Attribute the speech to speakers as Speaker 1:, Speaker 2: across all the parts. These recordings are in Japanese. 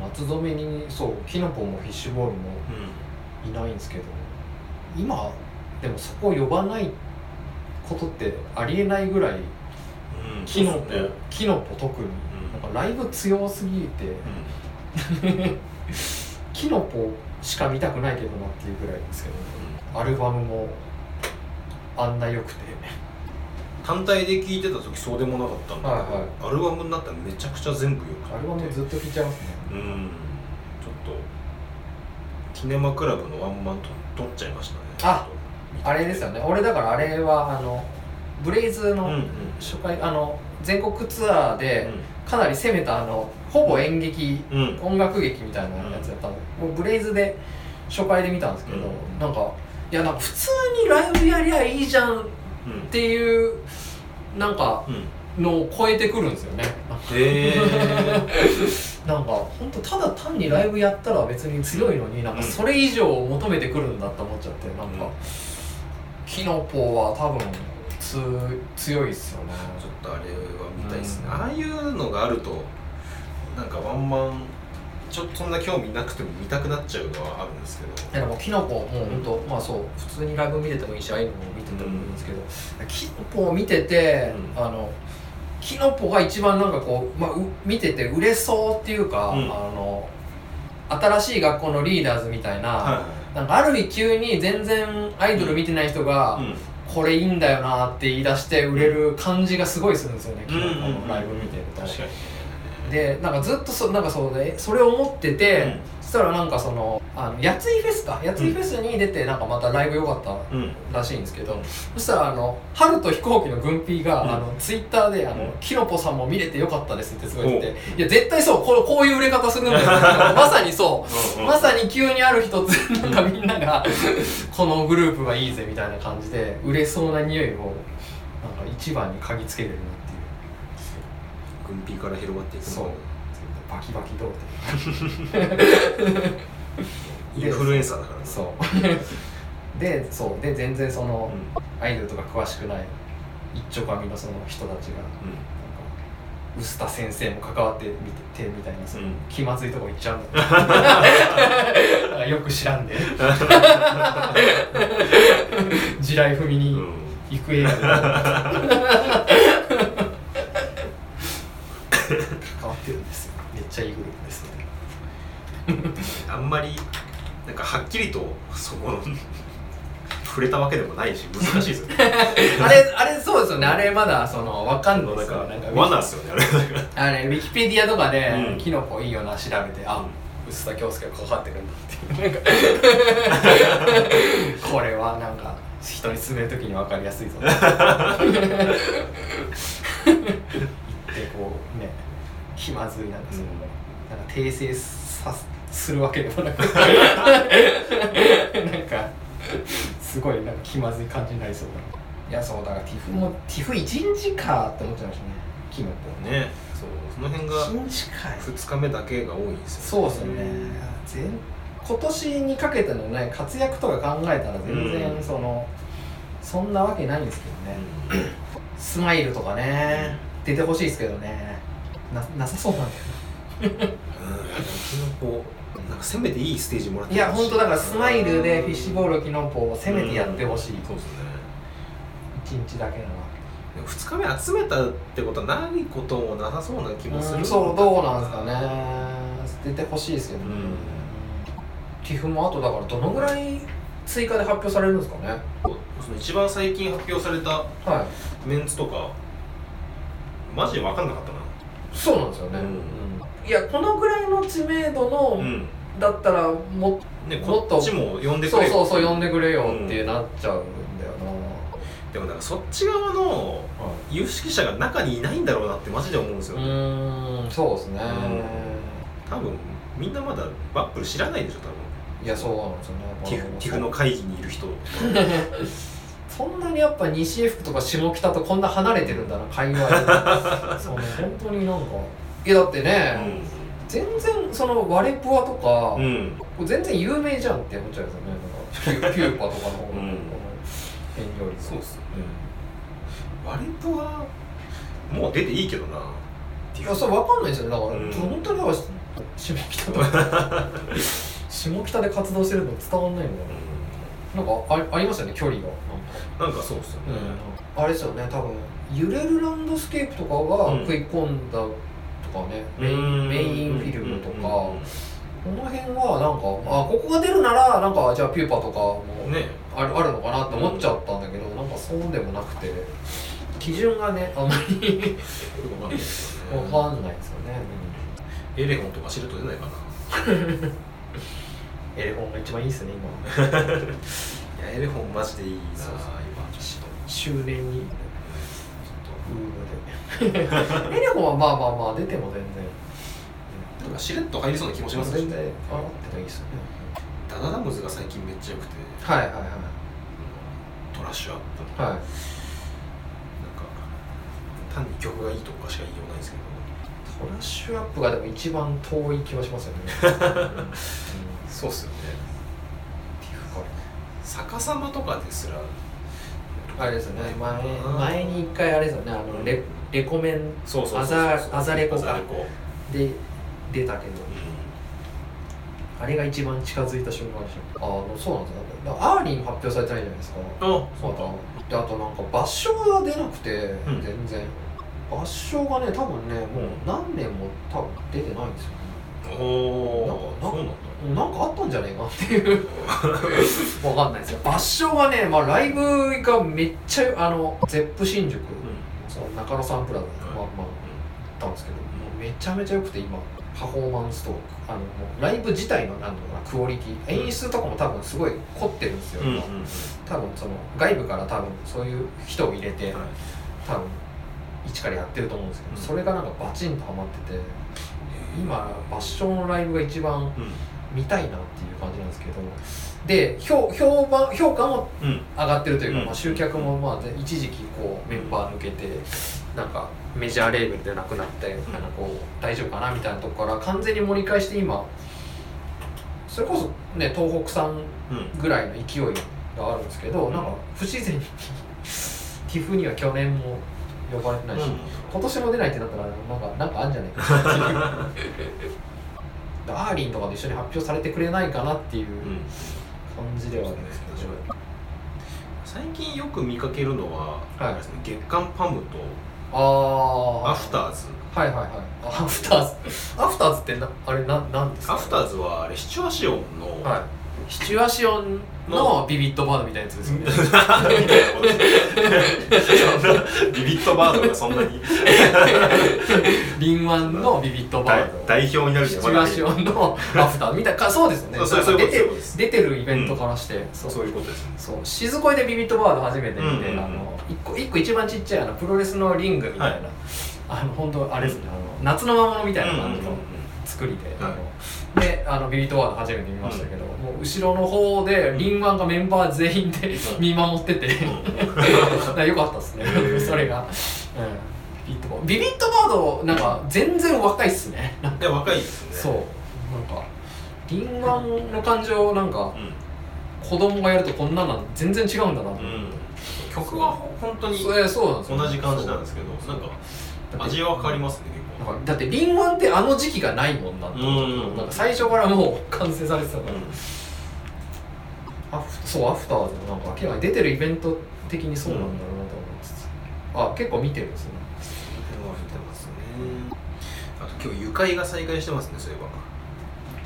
Speaker 1: 夏染めにそうキノコもフィッシュボールもいないんですけど今でもそこを呼ばないことってありえないぐらい
Speaker 2: うん
Speaker 1: キノコ、
Speaker 2: そうですね。
Speaker 1: キノコ特に。
Speaker 2: うん。
Speaker 1: なんかライブ強すぎて キノコしか見たくないけどなっていうぐらいですけどアルバムもあんな良くて。
Speaker 2: 単体で聴いてた時そうでもなかったんだけど、
Speaker 1: はい
Speaker 2: アルバムになったらめちゃくちゃ全部よくて。
Speaker 1: アルバムずっと聴いちゃいますね
Speaker 2: うん。ちょっと。キネマクラブのワンマンと取っちゃいましたね。
Speaker 1: ああれですよね。俺だからあれはあのブレイズの
Speaker 2: うんうん。うん
Speaker 1: 初回、あの全国ツアーでかなり攻めたあのほぼ演劇、
Speaker 2: うん。うん
Speaker 1: 音楽劇みたいなやつやったの、もうブレイズで初回で見たんですけど、
Speaker 2: うん。
Speaker 1: なんかいやなんか普通にライブやりゃいいじゃんっ
Speaker 2: うん
Speaker 1: ていうなんか
Speaker 2: うん。
Speaker 1: のを超えてくるんですよね
Speaker 2: へえ
Speaker 1: なんか本当ただ単にライブやったら別に強いのになんかそれ以上を求めてくるんだって思っちゃってなんか、
Speaker 2: うん。
Speaker 1: キノポは多分つ強いっすよね。
Speaker 2: ちょっとあれは見たいですね、
Speaker 1: うん。
Speaker 2: ああいうのがあるとなんかワンマンちょっとそんな興味なくても見たくなっちゃうのはあるんですけど。
Speaker 1: でもキノコもう本当、まあそう普通にライブ見ててもいいしああいうのも見ててもいいんですけど、キノコを見てて、
Speaker 2: うん。
Speaker 1: あのキノコが一番なんかこう、まあ、う見てて売れそうっていうか、
Speaker 2: うん。
Speaker 1: あの新しい学校のリーダーズみたいな、
Speaker 2: は
Speaker 1: なんかある日急に全然アイドル見てない人が、
Speaker 2: いうん。
Speaker 1: これいいんだよなって言い出して売れる感じがすごいするんですよね、キノコのライブ見てると。でなんかずっとそなんかそうでそれを思ってて、
Speaker 2: うん。
Speaker 1: そしたらなんかそのあのやついフェスか。やついフェスに出てなんかまたライブ良かった
Speaker 2: うん。
Speaker 1: らしいんですけど、そしたらあの春と飛行機の軍ピーが、
Speaker 2: うん。
Speaker 1: あのツイッターであの、
Speaker 2: うん。
Speaker 1: キノポさんも見れてよかったですってすごい言っていや絶対そうこうこういう売れ方するんだよ。まさにそう。
Speaker 2: うん
Speaker 1: まさに急にある日突然なんかみんながこのグループがいいぜみたいな感じで売れそうな匂いをなんか一番に嗅ぎつけれるな
Speaker 2: 軍ピーから広がっていくの
Speaker 1: そう。バキバキ童貞。
Speaker 2: インフルエンサーだからね。
Speaker 1: そう。でそう。で全然その、
Speaker 2: うん。
Speaker 1: アイドルとか詳しくない一丁紙のその人たちがなんか臼田先生も関わってみてみたいなその、
Speaker 2: うん。
Speaker 1: 気まずいとこ行っちゃうんだ よく知らんで。地雷踏みに行く映画で関わってるんですよめっちゃいいグループですね
Speaker 2: あんまりなんかはっきりとそこの触れたわけでもないし難しいですよね。
Speaker 1: あれあれそうですよね。あれまだそなんわかんないですよ。なんか
Speaker 2: 罠っすよねあれ。だから
Speaker 1: あれウィキペディアとかで、
Speaker 2: うん。
Speaker 1: キノコいいよな調べてあ臼田恭介が関わってるんだって。いうこれはなんか人に勧める時に分かりやすいぞ言って こうね気まずいなんかその、なんか訂正さするわけでもなく。なんかすごいなんか気まずい感じになりそうだ。いやそうだからティフもティフ1日かって思っちゃいましたね。キノコ
Speaker 2: ねそうその辺が
Speaker 1: 1日か
Speaker 2: 2日目だけが多いんですよ
Speaker 1: そうですよね。全今年にかけてのね活躍とか考えたら全然
Speaker 2: うん。
Speaker 1: その、そんなわけないんですけどね、スマイルとかね出てほしいですけどね。ななさそうなんだよ
Speaker 2: うんなんかせめていいステージもらって
Speaker 1: いや本当だからスマイルでフィッシュボー
Speaker 2: ル
Speaker 1: ルキノポを攻めて。やってほしい、
Speaker 2: そうですね
Speaker 1: 一日だけなら
Speaker 2: でも2日目集めたってことはないこともなさそうな気もする。
Speaker 1: うんそうどうなんですかね。出てほしいですけどね、
Speaker 2: うん。
Speaker 1: ティフもあとだからどのぐらい追加で発表されるんですかね。
Speaker 2: その一番最近発表された
Speaker 1: はい。
Speaker 2: メンツとかマジで分かんなかったな。
Speaker 1: そうなんですよね、
Speaker 2: うん
Speaker 1: うん。いやこのぐらいの知名度の、
Speaker 2: うん
Speaker 1: だったらも
Speaker 2: ね
Speaker 1: もっと
Speaker 2: こっちも呼んでく
Speaker 1: そう
Speaker 2: れ
Speaker 1: そうそう呼んでくれよってなっちゃうんだよ
Speaker 2: でもなんかそっち側の有識者が中にいないんだろうなってマジで思うんですよ、
Speaker 1: うーんそうですね、
Speaker 2: 多分みんなまだバップル知らないでしょ多
Speaker 1: いやそうなんですよね。
Speaker 2: 分ティフティフの会議にいる人。
Speaker 1: そんなにやっぱ西江福とか下北とこんな離れてるんだな界隈 そうね本当になんか。いやだってね、全然そのワレプワとか、
Speaker 2: うん、
Speaker 1: 全然有名じゃんって思っちゃうんですよね。なんかピューパとかのの辺より
Speaker 2: そうっすよね。割とはもう出ていいけどな。テ
Speaker 1: いやそれ分かんないですよね。だから、
Speaker 2: うん。
Speaker 1: 本当にだから下北と下北で活動してるの伝わんないのかななんかあありますよね距離が。なんか
Speaker 2: そうっすよね、
Speaker 1: あれですよね多分揺れるランドスケープとかが
Speaker 2: うん。
Speaker 1: 食い込んだとかね、メインメインフィルムとか、この辺はなんかあここが出るならなんかじゃあピューパとかも
Speaker 2: ね。
Speaker 1: ある,、あるのかなって思っちゃったんだけど、なんかそうでもなくて基準がねあんまり
Speaker 2: よくわかんないですよね。エレフォンとか知ると出ないかな。
Speaker 1: エレフォンが一番いいっすね今。
Speaker 2: いやエレフォンマジでいい。な今ちょっと。
Speaker 1: 周年に
Speaker 2: ちょっ
Speaker 1: ウームでエレフォンはまあまあまあ出ても全然。
Speaker 2: となんかしれっと入りそうな気もしますし
Speaker 1: 全然上がってもいいっすよね
Speaker 2: ダダダムズが最近めっちゃ良くて。
Speaker 1: はいはいはい
Speaker 2: トラッシュアップ
Speaker 1: はい。
Speaker 2: なんか単に曲がいいとかしか言いようがないんですけど。
Speaker 1: トラッシュアップがでも一番遠い気はしますよね、うん、
Speaker 2: そうっすよね。逆さまとかですら
Speaker 1: あれですよね。前前に一回あれですよね。あのレレコメン
Speaker 2: そうそうそう
Speaker 1: アザアザレコか。で出たけど。あれが一番近づいた瞬間でした。あのそうなんですよ。アーリーも発表されてないじゃないですか。
Speaker 2: あ。
Speaker 1: まだであとなんか抜賞が出なくて、
Speaker 2: ん。
Speaker 1: 全然。抜賞がね多分ねもう何年も多分出てないんですよね。
Speaker 2: お
Speaker 1: なんか
Speaker 2: なん
Speaker 1: かあったんじゃねえかっていう。わかんないですよ。抜賞がね、まあ、ライブがめっちゃあのゼップ新宿、その中野サンプラザに、まあまあ行ったんですけどめちゃめちゃ良くて今パフォーマンスとあのもうライブ自体のなんだろうなクオリティ。演出とかも多分すごい凝ってるんですよ、
Speaker 2: うんうん。
Speaker 1: 今。多分その外部から多分そういう人を入れて、
Speaker 2: はい。
Speaker 1: 多分一からやってると思うんですけど、
Speaker 2: うん。
Speaker 1: それがなんかバチンとハマってて今抜賞のライブが一番
Speaker 2: うん。
Speaker 1: 見たいなっていう感じなんですけどで評評判評価も
Speaker 2: うん。
Speaker 1: 上がってるというか、
Speaker 2: うん。
Speaker 1: まあ、集客もまあで一時期こうメンバー抜けてなんかメジャーレーベルでなくなって、なんかこう大丈夫かなみたいなとこから完全に盛り返して今それこそね東北さん
Speaker 2: うん。
Speaker 1: ぐらいの勢いがあるんですけどなんか不自然にティフには去年も呼ばれてないし、今年も出ないってなったらなんかなんかあるんじゃないか。なっていうアーリンとかで一緒に発表されてくれないかなっていう
Speaker 2: うん。
Speaker 1: 感じではあるんですけど、
Speaker 2: 最近よく見かけるのは、
Speaker 1: はい。
Speaker 2: 月刊パムと
Speaker 1: ああ
Speaker 2: アフター。ズ
Speaker 1: はいはいはい。あアフターズアフターズってなあれななんですか？
Speaker 2: アフターズはあれシチュアシオンの、
Speaker 1: はいシチュアシオンのビビットバードみたいなやつですよね。
Speaker 2: ビビットバードがそんなに。
Speaker 1: リンワンのビビットバード。
Speaker 2: 代表になる
Speaker 1: シチュアシオンのアフターみたいな。かそうですよね
Speaker 2: そうそうそういうこと
Speaker 1: 出てるイベントからして、そう。
Speaker 2: そういうことです。ね
Speaker 1: そう。静恋でビビットバード初めて見て、
Speaker 2: うんうんうん。
Speaker 1: あの一個一個一番ちっちゃいあのプロレスのリングみたいな、
Speaker 2: はい。
Speaker 1: あの本当あれですね、あの夏の魔物みたいな感じの作りで、
Speaker 2: はい
Speaker 1: あのであのビビットバード初めて見ましたけど、もう後ろの方でリンワンがメンバー全員で見守ってて、よかったですね。
Speaker 2: ー。
Speaker 1: それが、うん、ビビットバード。ビビットバードなんか全然若いっすね。なんか。
Speaker 2: いや若いですね。
Speaker 1: そう。なんかリンワンの感情なんか
Speaker 2: う
Speaker 1: 子供がやるとこんなの全然違うんだなと思って、
Speaker 2: ん、うん、曲は本当に
Speaker 1: そうなんですよ。
Speaker 2: 同じ感じなんですけどなんか味は変わりますね結構。
Speaker 1: だってリンワンってあの時期がないもんなって
Speaker 2: うん。
Speaker 1: なんか最初からもう完成されてたから、
Speaker 2: うん。
Speaker 1: アフそうアフターズもなんか明らかに出てるイベント的にそうなんだろうなと思いつつ、あ結構見てるんですね。
Speaker 2: てますね。あと今日愉快が再開してますねそういえば。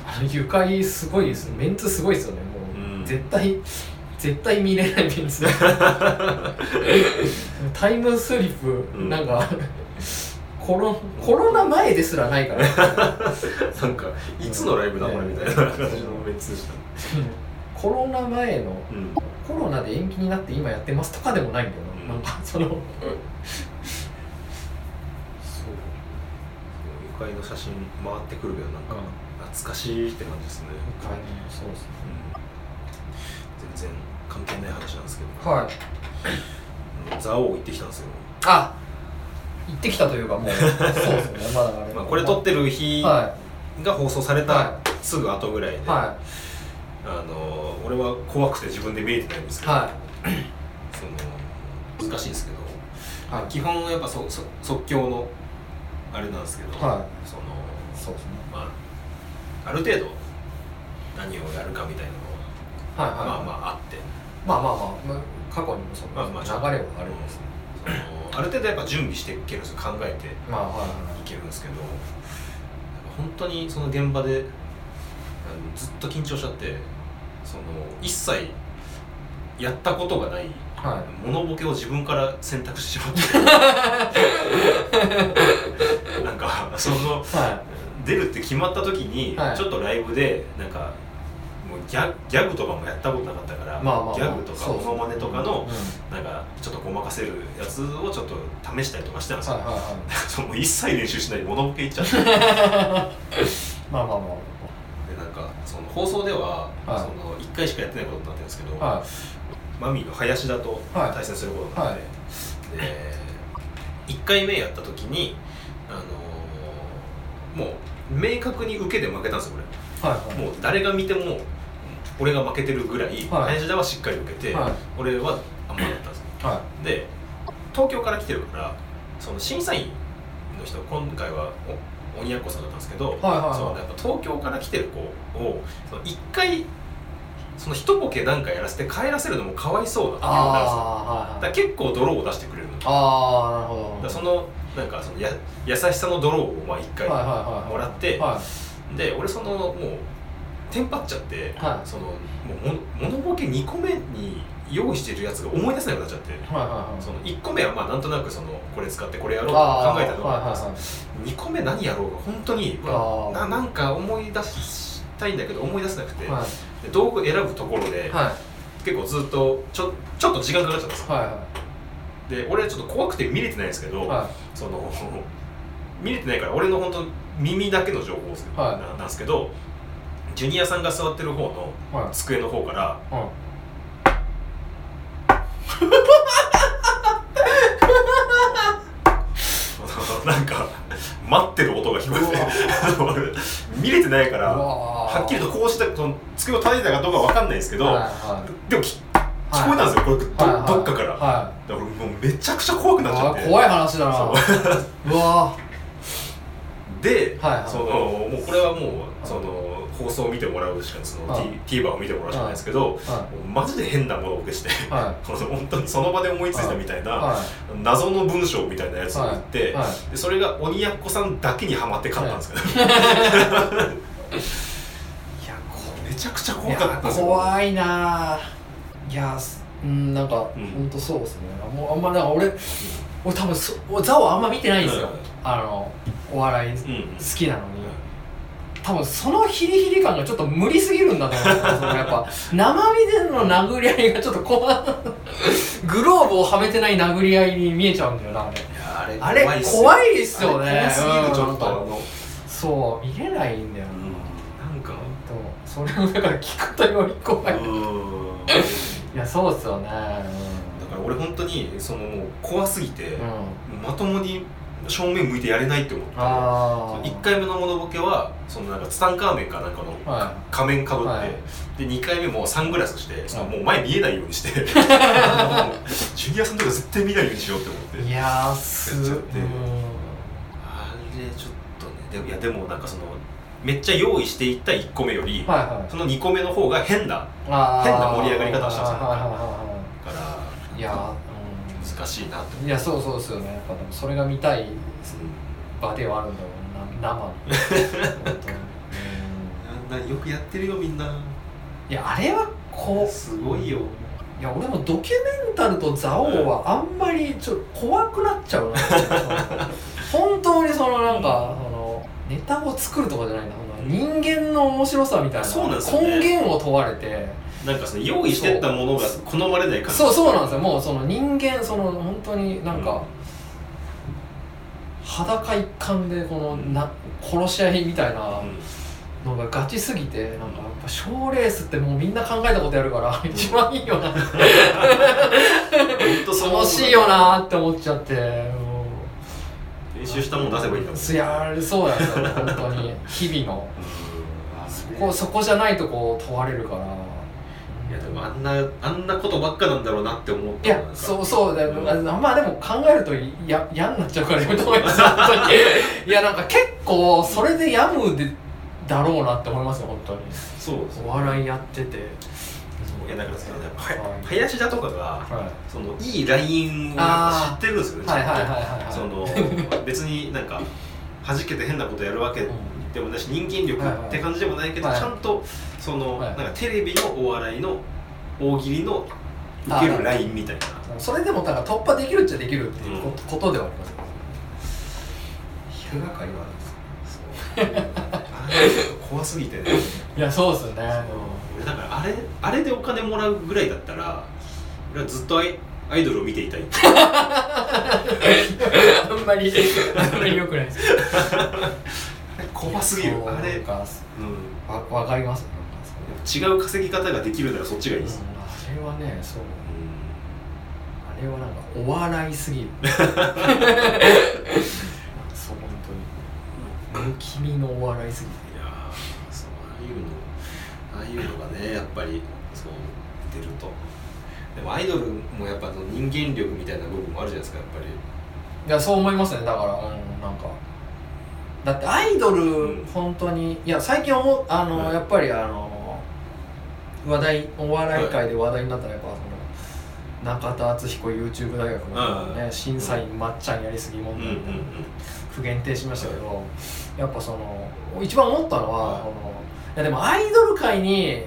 Speaker 1: あの愉快すごいですね。メンツすごいですよね。もう、
Speaker 2: うん。
Speaker 1: 絶対絶対見れないメンツ。タイムスリップ、
Speaker 2: うん
Speaker 1: なん。かコロコロナ前ですらないから
Speaker 2: なんかいつのライブだこれみたいな感じのメンツでした
Speaker 1: コロナ前の
Speaker 2: うん。
Speaker 1: コロナで延期になって今やってますとかでもないんだよな、
Speaker 2: うん。
Speaker 1: なんかその。
Speaker 2: そう。愉快の写真回ってくるけどなんか懐かしいって感じですね、
Speaker 1: そうですね。
Speaker 2: うん、全然関係ない話なんですけど。
Speaker 1: はい。
Speaker 2: 蔵王行ってきたんですよ、
Speaker 1: あ行ってきたというかもう。そうですよねまだあれ
Speaker 2: まあ、これ撮ってる日
Speaker 1: は
Speaker 2: が放送され
Speaker 1: は
Speaker 2: たすぐ後ぐらいで、
Speaker 1: い。は
Speaker 2: あの俺は怖くて自分で見えてないんですけど、
Speaker 1: い。は
Speaker 2: その難しいですけど、
Speaker 1: いはい。
Speaker 2: 基本やっぱそそ即興のあれなんですけど、
Speaker 1: はい。
Speaker 2: その
Speaker 1: そうですね。
Speaker 2: まあある程度何をやるかみたいなの
Speaker 1: はいはい。
Speaker 2: はまあまああって。
Speaker 1: まあまあまあまあ過去にもそ
Speaker 2: あまあ
Speaker 1: 流れはあるんですね
Speaker 2: ある程度やっぱ準備していけるんですよ考えていけるんですけど本当にその現場でずっと緊張しちゃってその一切やったことがない
Speaker 1: はい。
Speaker 2: モノボケを自分から選択してしまって。なんかその
Speaker 1: は
Speaker 2: 出るって決まった時に、
Speaker 1: はい。
Speaker 2: ちょっとライブでなんかギャギャグとかもやったことなかったから、
Speaker 1: いまあまあまあ。
Speaker 2: ギャグとかモノマネとかの
Speaker 1: うん。
Speaker 2: なんかちょっとごまかせるやつをちょっと試したりとかしてたんですよ、
Speaker 1: はいはいはい。
Speaker 2: そうもう一切練習しないでモノボケいっちゃってで
Speaker 1: まあまあま
Speaker 2: なんかその放送では、
Speaker 1: はい。
Speaker 2: その1回しかやってないことになってるんですけど、
Speaker 1: あは
Speaker 2: マミーの林田と
Speaker 1: はい
Speaker 2: 対戦することになって、で1回目やった時に、あのーもう明確に受けで負けたんですよ
Speaker 1: いはい。
Speaker 2: 俺もう誰が見ても俺が負けてるぐらい、
Speaker 1: はい。
Speaker 2: 林田はしっかり受けて、
Speaker 1: はい。
Speaker 2: 俺はあんまだったんですよ。
Speaker 1: は
Speaker 2: で東京から来てるからその審査員の人今回はお鬼奴さんだったんですけど、
Speaker 1: はいはいはい。
Speaker 2: そのやっぱ東京から来てる子をその1回その一ボケなんかやらせて帰らせるのもかわいそうだっていうのがあるんですよ。
Speaker 1: あ
Speaker 2: だから結構泥を出してくれるの。
Speaker 1: ああなるほど。
Speaker 2: らそのなんかそのや優しさの泥をまあ1回
Speaker 1: はいはいはい
Speaker 2: もらって、
Speaker 1: は
Speaker 2: で俺そのもうテンパっちゃって、
Speaker 1: はい。
Speaker 2: そのもうもモノボケ2個目に用意してるやつが思い出せなくなっちゃって。
Speaker 1: いはいはいはい。
Speaker 2: その1個目はまあなんとなくそのこれ使ってこれやろうと考えたのが
Speaker 1: はいはい
Speaker 2: です2個目何やろうが本当にななんか思い出したいんだけど思い出せなくて、
Speaker 1: はい。
Speaker 2: で道具選ぶところで、
Speaker 1: はい。
Speaker 2: 結構ずっとちょちょっと時間かかっちゃったんですよ。
Speaker 1: はいは
Speaker 2: で俺ちょっと怖くて見れてないんですけど、
Speaker 1: い。は
Speaker 2: その見れてないから俺の本当耳だけの情報です、
Speaker 1: はい。
Speaker 2: ななんですけどジュニアさんが座ってる方の
Speaker 1: いはい。
Speaker 2: 机の方から
Speaker 1: はい。
Speaker 2: なんか待ってる音が聞こえて俺見れてないからはっきりとこうしてその机を叩いたかどうかわかんないですけど、
Speaker 1: はいはい
Speaker 2: でもき聞こえたんですよ、これど,、
Speaker 1: はいはい
Speaker 2: どっかから、だか
Speaker 1: は
Speaker 2: ら俺もうめちゃくちゃ怖くなっちゃって。
Speaker 1: 怖い話だな。
Speaker 2: う。
Speaker 1: わ
Speaker 2: で、
Speaker 1: はいはい。
Speaker 2: そのもうこれはもうその放送を見てもらうしかその、
Speaker 1: はい。
Speaker 2: TVer を見てもらうしかないですけど、
Speaker 1: ーは
Speaker 2: もうマジで変なものを受けして、
Speaker 1: い。は
Speaker 2: この本当にその場で思いついたみたいな、
Speaker 1: い。は
Speaker 2: 謎の文章みたいなやつを言って、でそれが鬼奴さんだけにはまって勝ったんですけど、い、やめちゃくちゃ
Speaker 1: い
Speaker 2: 怖かった
Speaker 1: 怖いないやすうんなんか、ほん。とそうですね。もうあんまなんか俺俺多分そザオあんま見てないんですよ、
Speaker 2: うん
Speaker 1: あのお笑い好
Speaker 2: うん。
Speaker 1: きなのに、多分そのヒリヒリ感がちょっと無理すぎるんだと思う。そのやっぱ生身での殴り合いがちょっと怖い。グローブをはめてない殴り合いに見えちゃうんだよなあれ。
Speaker 2: あれ
Speaker 1: 怖いっすよね。
Speaker 2: あれ怖すぎるちょっと、
Speaker 1: そう見れないんだよな、
Speaker 2: なんか
Speaker 1: ほんとそれをだから聞くとより怖い、い
Speaker 2: うん。
Speaker 1: やそうっすよね。
Speaker 2: だから俺本当にそのもう怖すぎて、
Speaker 1: うん、うん、
Speaker 2: まともに正面向いてやれないって思った。
Speaker 1: ああ
Speaker 2: 1回目のモノボケはそのなんかツタンカーメンかなんかの
Speaker 1: は
Speaker 2: 仮面かぶって、
Speaker 1: はい。
Speaker 2: で2回目もサングラスしてその
Speaker 1: はい
Speaker 2: もう前見えないようにして。ジュニアさんとか絶対見ないようにしようって思って。
Speaker 1: いいやーす
Speaker 2: やっちゃっ
Speaker 1: う
Speaker 2: て。あれちょっとねでもいやでもなんかそのめっちゃ用意していった1個目より、
Speaker 1: んはいはい。
Speaker 2: その2個目の方が変だ
Speaker 1: あー。
Speaker 2: 変な盛り上がり方をしたん。ですよ
Speaker 1: はいはいはい。は
Speaker 2: から
Speaker 1: いいや
Speaker 2: 難しいな
Speaker 1: いやそうそうですよね。やっぱでもそれが見たい場ではあるんだろうな生に 本当に。うん。
Speaker 2: あんなよくやってるよみんな。い
Speaker 1: やあれはこう。
Speaker 2: すごいよ。
Speaker 1: いや俺もドキュメンタルとザオはあんまりちょっと怖くなっちゃうな。本当にそのなんかそのネタを作るとかじゃないな人間の面白さみたいな。
Speaker 2: そうなんですよね。
Speaker 1: 根源を問われて
Speaker 2: なんかその用意してったものが好まれない感じ。
Speaker 1: そうそうなんですよ。もうその人間その本当になんか、裸一貫でこのな殺し合いみたいな
Speaker 2: うん。
Speaker 1: のがガチすぎてなんかやっぱ賞ーレースってもうみんな考えたことやるから一番いいよな。楽しいよなって思っちゃって
Speaker 2: 練習したもん出せばいいんだもん。
Speaker 1: いやそうなんですよ。本当に。日々の。そこそこじゃないとこ問われるから。
Speaker 2: いやでもあんなあんなことばっかなんだろうなって思った
Speaker 1: いやそうそうだよ、
Speaker 2: うん。
Speaker 1: あまあでも考えるとや嫌になっちゃうからやめた方がいいですいやなんか結構それで病むでだろうなって思いますよ本当に。
Speaker 2: そうです
Speaker 1: お笑いやってて。
Speaker 2: いやだからさ
Speaker 1: はい
Speaker 2: は林田とかが
Speaker 1: は
Speaker 2: そのいいラインを知ってるんですよね
Speaker 1: いはいはい。
Speaker 2: その別になんか弾けて変なことやるわけ
Speaker 1: うん
Speaker 2: でもないし人間力って感じでもないけど、
Speaker 1: はい。
Speaker 2: ちゃんとその、
Speaker 1: はい。
Speaker 2: なんかテレビのお笑いの大喜利の受けるラインみたいな。
Speaker 1: それでもだから突破できるっちゃできるっていうこ
Speaker 2: うん。
Speaker 1: ことではありますよ日がかりはあるんです
Speaker 2: 怖すぎて。ね
Speaker 1: いやそうですよね。
Speaker 2: 俺だからあれあれでお金もらうぐらいだったら俺はずっとアイアイドルを見ていたい。
Speaker 1: あんまりあんまり良くないです
Speaker 2: 怖すぎる。あれ、うん、
Speaker 1: わわかります。
Speaker 2: 違う稼ぎ方ができるならそっちがいいです、
Speaker 1: うん。あれはねそう。
Speaker 2: う
Speaker 1: あれはなんかお笑いすぎる。そう本当に。不気味のお笑いすぎて。
Speaker 2: んいやーそうああいうのああいうのがねやっぱりそう出ると。でもアイドルもやっぱ人間力みたいな部分もあるじゃないですかやっぱり。
Speaker 1: いやそう思いますね。だから、うん、なんかだってアイドル、
Speaker 2: うん。
Speaker 1: 本当にいや最近思うあの、
Speaker 2: はい。
Speaker 1: やっぱりあの話題お笑い界で話題になったらやっぱその中田敦彦 YouTube 大学のね、
Speaker 2: うん
Speaker 1: 審査員まっちゃんやりすぎ問題みたいな、不限定しましたけど、やっぱその一番思ったのは、
Speaker 2: は
Speaker 1: のいやでもアイドル界に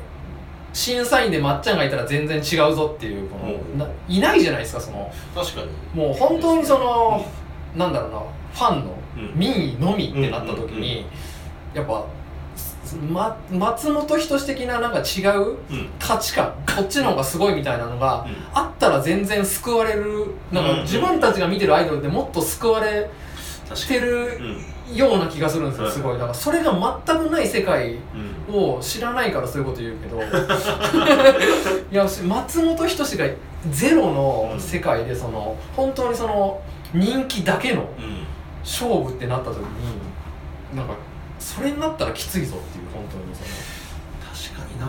Speaker 1: 審査員でまっちゃんがいたら全然違うぞっていうこの、いないじゃないですかその。
Speaker 2: 確かに。
Speaker 1: もう本当にその、なんだろうなファンの
Speaker 2: うん
Speaker 1: 民意のみってなった時に、やっぱ、ま、松本人志的ななんか違う価値観こっちの方がすごいみたいなのがあったら全然救われるなんか
Speaker 2: うん
Speaker 1: 自分たちが見てるアイドルってもっと救われ
Speaker 2: 確
Speaker 1: てる
Speaker 2: うん。
Speaker 1: ような気がするんですよ
Speaker 2: はい。
Speaker 1: すごい。だからそれが全くない世界
Speaker 2: うん。
Speaker 1: を知らないからそういうこと言うけど。いや松本人志がゼロの世界でその本当にその人気だけの
Speaker 2: うん
Speaker 1: 勝負ってなった時になんかそれになったらきついぞっていう本当にそ
Speaker 2: 確かにな。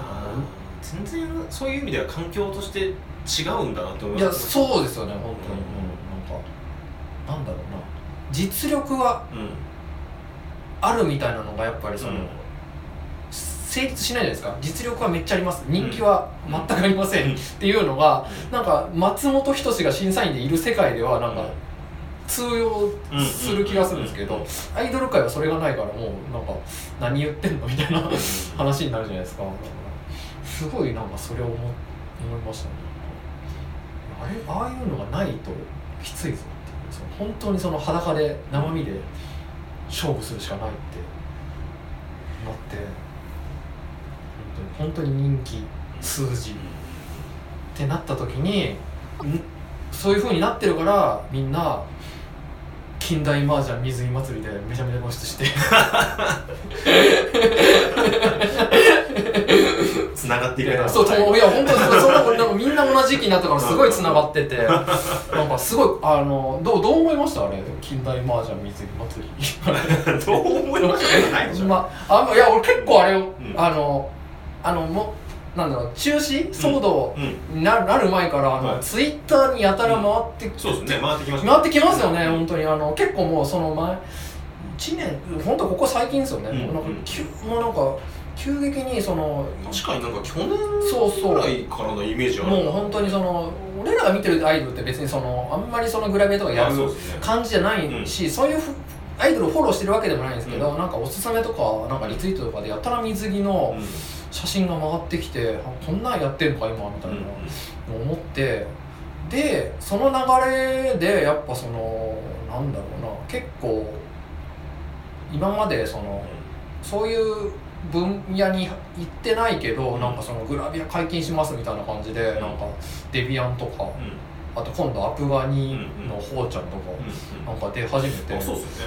Speaker 2: 全然そういう意味では環境として違うんだなって思
Speaker 1: のいや
Speaker 2: います
Speaker 1: そうですよね本当に、
Speaker 2: うん
Speaker 1: うん、なんかなんだろうな。実力は
Speaker 2: うん
Speaker 1: あるみたいなのがやっぱりその、
Speaker 2: うん。
Speaker 1: 成立しないじゃないですか。実力はめっちゃあります。人気は全くありません、
Speaker 2: うん
Speaker 1: っていうのがなんか松本人志が審査員でいる世界ではなんか通用する気がするんですけどアイドル界はそれがないからもうなんか何言ってんのみたいな話になるじゃないですか。だからすごいなんかそれを思思いましたね。あれああいうのがないときついぞってその本当にその裸で生身で勝負するしかないってなって本当に本当に人気数字ってなった時にん？そういう風になってるからみんな近代麻雀水着祭りでめちゃめちゃ露出して。
Speaker 2: つながっていくな。
Speaker 1: そうといや本当にそんかみんな同じ時期になったからすごいつながってて。なんかすごいあのどうどう思いました？あれ近代麻雀水着祭り。
Speaker 2: どう思いました？
Speaker 1: まああいや俺結構あれを、
Speaker 2: ん。
Speaker 1: あのあのもなんだろう中止騒動
Speaker 2: うん
Speaker 1: にななる前からツイッターにやたら回ってきて、
Speaker 2: そうですね。回ってきました
Speaker 1: 回ってきますよね、本当に。あの結構もうその前1年本当ここ最近ですよね、
Speaker 2: うん
Speaker 1: もうなんか
Speaker 2: うん
Speaker 1: 急もうなんか急激にその
Speaker 2: 確かになんか去年
Speaker 1: そうそう
Speaker 2: ぐらいからのイメージある
Speaker 1: もう本当にその俺らが見てるアイドルって別にそのあんまりそのグラビアとかや
Speaker 2: あ
Speaker 1: る感じじゃないし、そういうふアイドルをフォローしてるわけでもないんですけど、
Speaker 2: うん。
Speaker 1: なんかおすすめとかなんかリツイートとかでやたら水着の
Speaker 2: うん
Speaker 1: 写真が回ってきて、あこんなんやってんのか今みたいなの思ってでその流れでやっぱそのなんだろうな結構今までそのそういう分野に行ってないけど、
Speaker 2: うん
Speaker 1: なんかそのグラビア解禁しますみたいな感じで、
Speaker 2: ん
Speaker 1: なんかデビアンとか、
Speaker 2: うん
Speaker 1: あと今度アプガニのほうちゃんとか、
Speaker 2: うん
Speaker 1: なんか出始めて、
Speaker 2: あ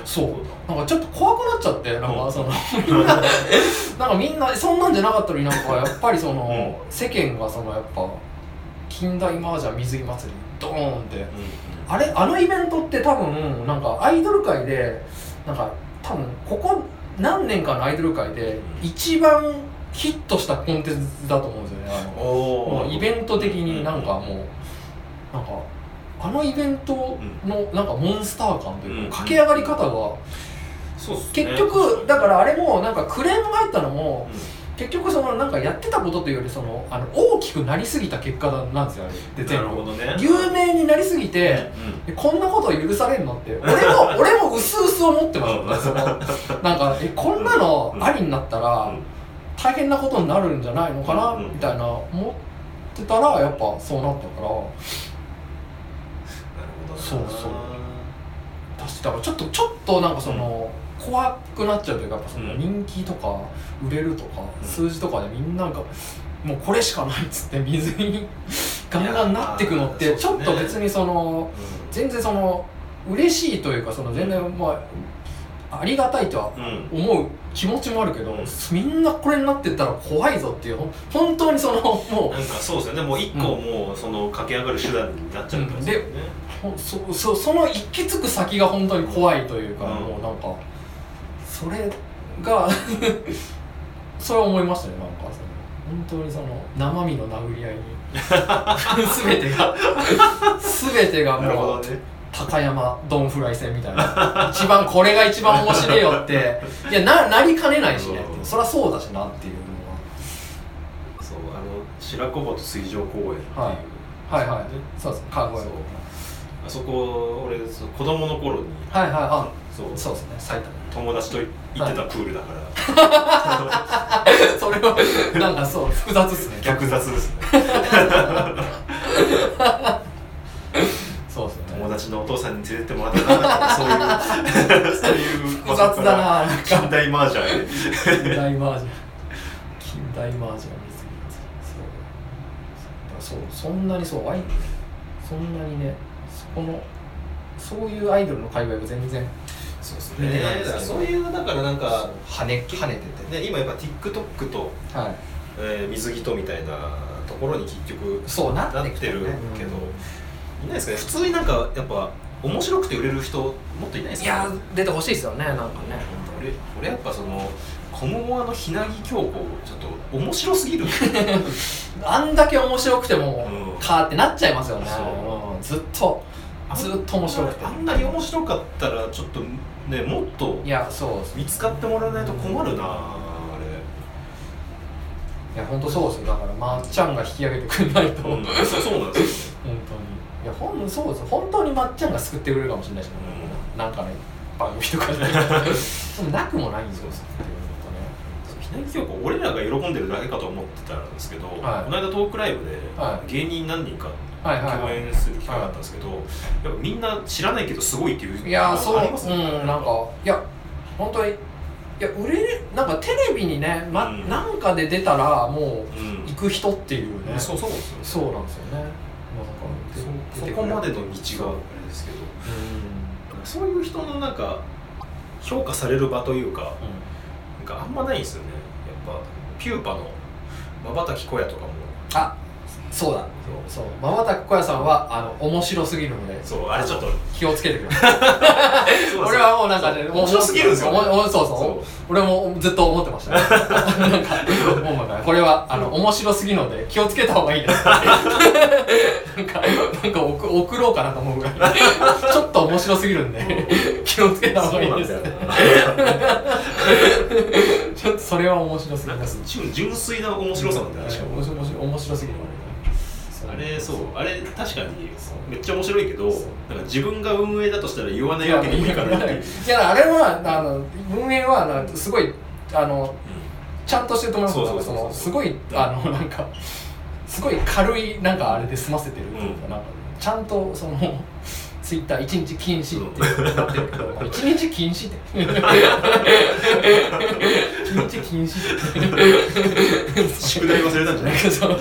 Speaker 2: そう
Speaker 1: なんかちょっと怖くなっちゃってなんか
Speaker 2: うん。
Speaker 1: その みんななんかみんなそんなんじゃなかったのになんかやっぱりその、
Speaker 2: う
Speaker 1: 世間がそのやっぱ近代麻雀水着祭りドーンって。
Speaker 2: うん
Speaker 1: あれあのイベントって多分なんかアイドル界でなんか多分ここ何年かのアイドル界で一番ヒットしたコンテンツだと思うんですよね。あのイベント的になんかもうなんかあのイベントのなんかモンスター感という
Speaker 2: うん。
Speaker 1: か駆け上がり方が結局だからあれもなんかクレームが入ったのも
Speaker 2: う
Speaker 1: 結局そのなんかやってたことというよりそのあの大きくなりすぎた結果なんですよあれ。って
Speaker 2: んな
Speaker 1: 全部
Speaker 2: ね。
Speaker 1: 有名になりすぎて、こんなこと許されんのって俺も 俺もうすうす思ってました、そのなんかえこんなのありになったら大変なことになるんじゃないのかな、
Speaker 2: うん。
Speaker 1: みたいな思ってたらやっぱそうなったから
Speaker 2: なるほどな
Speaker 1: そうそう。だしだからちょっとちょっとなんかその、怖くなっちゃうというかやっぱその
Speaker 2: うん
Speaker 1: 人気とか売れるとか、
Speaker 2: うん。
Speaker 1: 数字とかでみんななんかもうこれしかないっつって水にガンガンなってくのってちょっと別にその
Speaker 2: う
Speaker 1: 全然その嬉しいというかその全然まあありがたいとは思う気持ちもあるけど、
Speaker 2: うん。
Speaker 1: みんなこれになってったら怖いぞっていう本当にそのも
Speaker 2: なんかそうですよね。もう一個もうその駆け上がる手段になっちゃうん。ですよね。
Speaker 1: うほんそそその行き着く先が本当に怖いというか、
Speaker 2: うん。
Speaker 1: もうなんかそれが それは思いましたねなんかその本当にその生身の殴り合いに。全てが。全てがもう
Speaker 2: どね。
Speaker 1: 高山ドンフライ戦みたいな。一番これが一番面白いよって。いやななりかねないしね
Speaker 2: うん。
Speaker 1: そりゃそうだしなっていう
Speaker 2: そうあの白子鳩水上公園っていう。
Speaker 1: はい。のははいはい。そうです川越
Speaker 2: あそこ俺そう子供の頃に
Speaker 1: はいはいあ
Speaker 2: そう。
Speaker 1: そうですね埼
Speaker 2: 友達と行ってたプールだから、
Speaker 1: 玉 それはなんかそう複雑っすね。
Speaker 2: 逆雑ですね。
Speaker 1: そうですね。
Speaker 2: 友達のお父さんに連れてってもらったなそういうそういう
Speaker 1: 複雑だな
Speaker 2: 近代麻雀。で
Speaker 1: 近代マージャン近代マージャンそう。そう。そんなにそうアイドルそんなにねそこのそういうアイドルの界隈が全然
Speaker 2: そうです
Speaker 1: 見てないですけど
Speaker 2: だからそういうだからなんか
Speaker 1: 跳ね跳ねて
Speaker 2: ね今やっぱ TikTok と、
Speaker 1: てはい。
Speaker 2: えー水着とみたいなところに結局
Speaker 1: そうな
Speaker 2: なっててる
Speaker 1: っきてるね
Speaker 2: けど、いないですかね。普通になんかやっぱ面白くて売れる人もっといないですか
Speaker 1: いや出てほしいですよねなんかね。
Speaker 2: 俺俺やっぱそのコモモアのひなぎ京子ちょっと面白すぎる。
Speaker 1: あんだけ面白くても、
Speaker 2: うん。
Speaker 1: かーってなっちゃいますよね。ずっとずっと面白くて。
Speaker 2: あんなに面白かったらちょっとねもっと
Speaker 1: いやそう
Speaker 2: 見つかってもらわないと困るなあ
Speaker 1: いや本当そうですよ。だからまっちゃんが引き上げてくれないと、
Speaker 2: れ、うん、そうそうなんですよ
Speaker 1: 本当に。いやほんそうですよ。本当にまっちゃんが救ってくれるかもしれないし。ね、なんかね番組とかで。でもなくもないんですよ。
Speaker 2: ひなぎ京子俺らが喜んでるだけかと思ってたんですけど、
Speaker 1: はい。
Speaker 2: この間トークライブで
Speaker 1: は
Speaker 2: 芸人何人か共演する機会があったんですけど、やっぱみんな知らないけどすごいっていう
Speaker 1: いやそう
Speaker 2: ありますね。
Speaker 1: うんなんかいや本当にいや売れるなんかテレビにね、ま
Speaker 2: うん。
Speaker 1: なんかで出たらもう
Speaker 2: うん。
Speaker 1: 行く人っていうね。
Speaker 2: そうそうですよ
Speaker 1: そうなんですよね。なんか
Speaker 2: そそこまでの道があれですけど。そういう人のなんか評価される場というかなんかあんまないんですよね。やっぱピューパのまばたき小屋とかも。
Speaker 1: あそうだそうまばたき小屋さんはあの面白すぎるので
Speaker 2: そうあれちょっと
Speaker 1: 気をつけてください。俺はもうなんかね
Speaker 2: 面白すぎるんですよ、ね、
Speaker 1: おもおそうそう。俺もずっと思ってました、ね、なんか もうなんかこれはあの面白すぎるので気をつけた方がいいですなんかなんか送送ろうかなと思うぐらい。ちょっと面白すぎるんで気をつけた方がいいですちょっとそれは面白すぎ
Speaker 2: なんか
Speaker 1: ます
Speaker 2: 純純粋な面白さなんだよね。
Speaker 1: 面白すぎる
Speaker 2: あれそう。あれ確かにめっちゃ面白いけどなんか自分が運営だとしたら言わないわけにもいかないい
Speaker 1: やあれはあの運営はなすごいあのちゃんとしてると思います。
Speaker 2: そうそうそうそう。
Speaker 1: のすごいあのなんかすごい軽いなんかあれで済ませてるっていうか、
Speaker 2: うん。
Speaker 1: なんかちゃんとそのツイッター一日禁止ってなってるけど一日禁止って。一日禁止って。
Speaker 2: 宿題忘れたんじゃない
Speaker 1: かそう。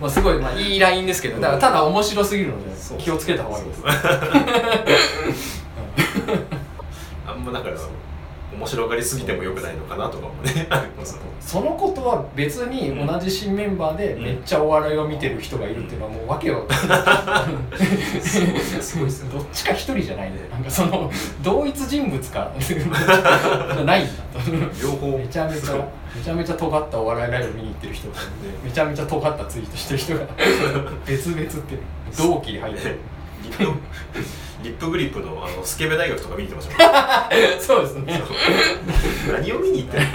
Speaker 1: まあすごいまあいいラインですけどだからただ面白すぎるので気をつけた方がいいです。
Speaker 2: あんまだから面白がりすぎてもよくないのかなとかもね。
Speaker 1: そのことは別に同じ新メンバーでめっちゃお笑いを見てる人がいるっていうのはもう訳を
Speaker 2: すごいです
Speaker 1: どっちか一人じゃないん。でなんかその同一人物かないんだと。
Speaker 2: 両方。
Speaker 1: めちゃめちゃめちゃめちゃ尖ったお笑いライブ見に行ってる人とめちゃめちゃ尖ったツイートしてる人が別々って同期に入ってる
Speaker 2: リップグリップのあのスケベ大学とか見に行ってましたもん。
Speaker 1: そうですね。
Speaker 2: 何を見に行って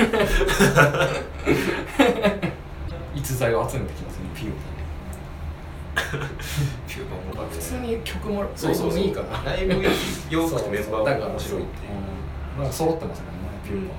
Speaker 1: 逸材を集めてきますねピュー
Speaker 2: ピューパ
Speaker 1: パ普通に曲も
Speaker 2: そうそうそう。
Speaker 1: いいかな。
Speaker 2: ライブよくてメンバーも面白いっていう。
Speaker 1: うんなんか揃ってますもんねピューパ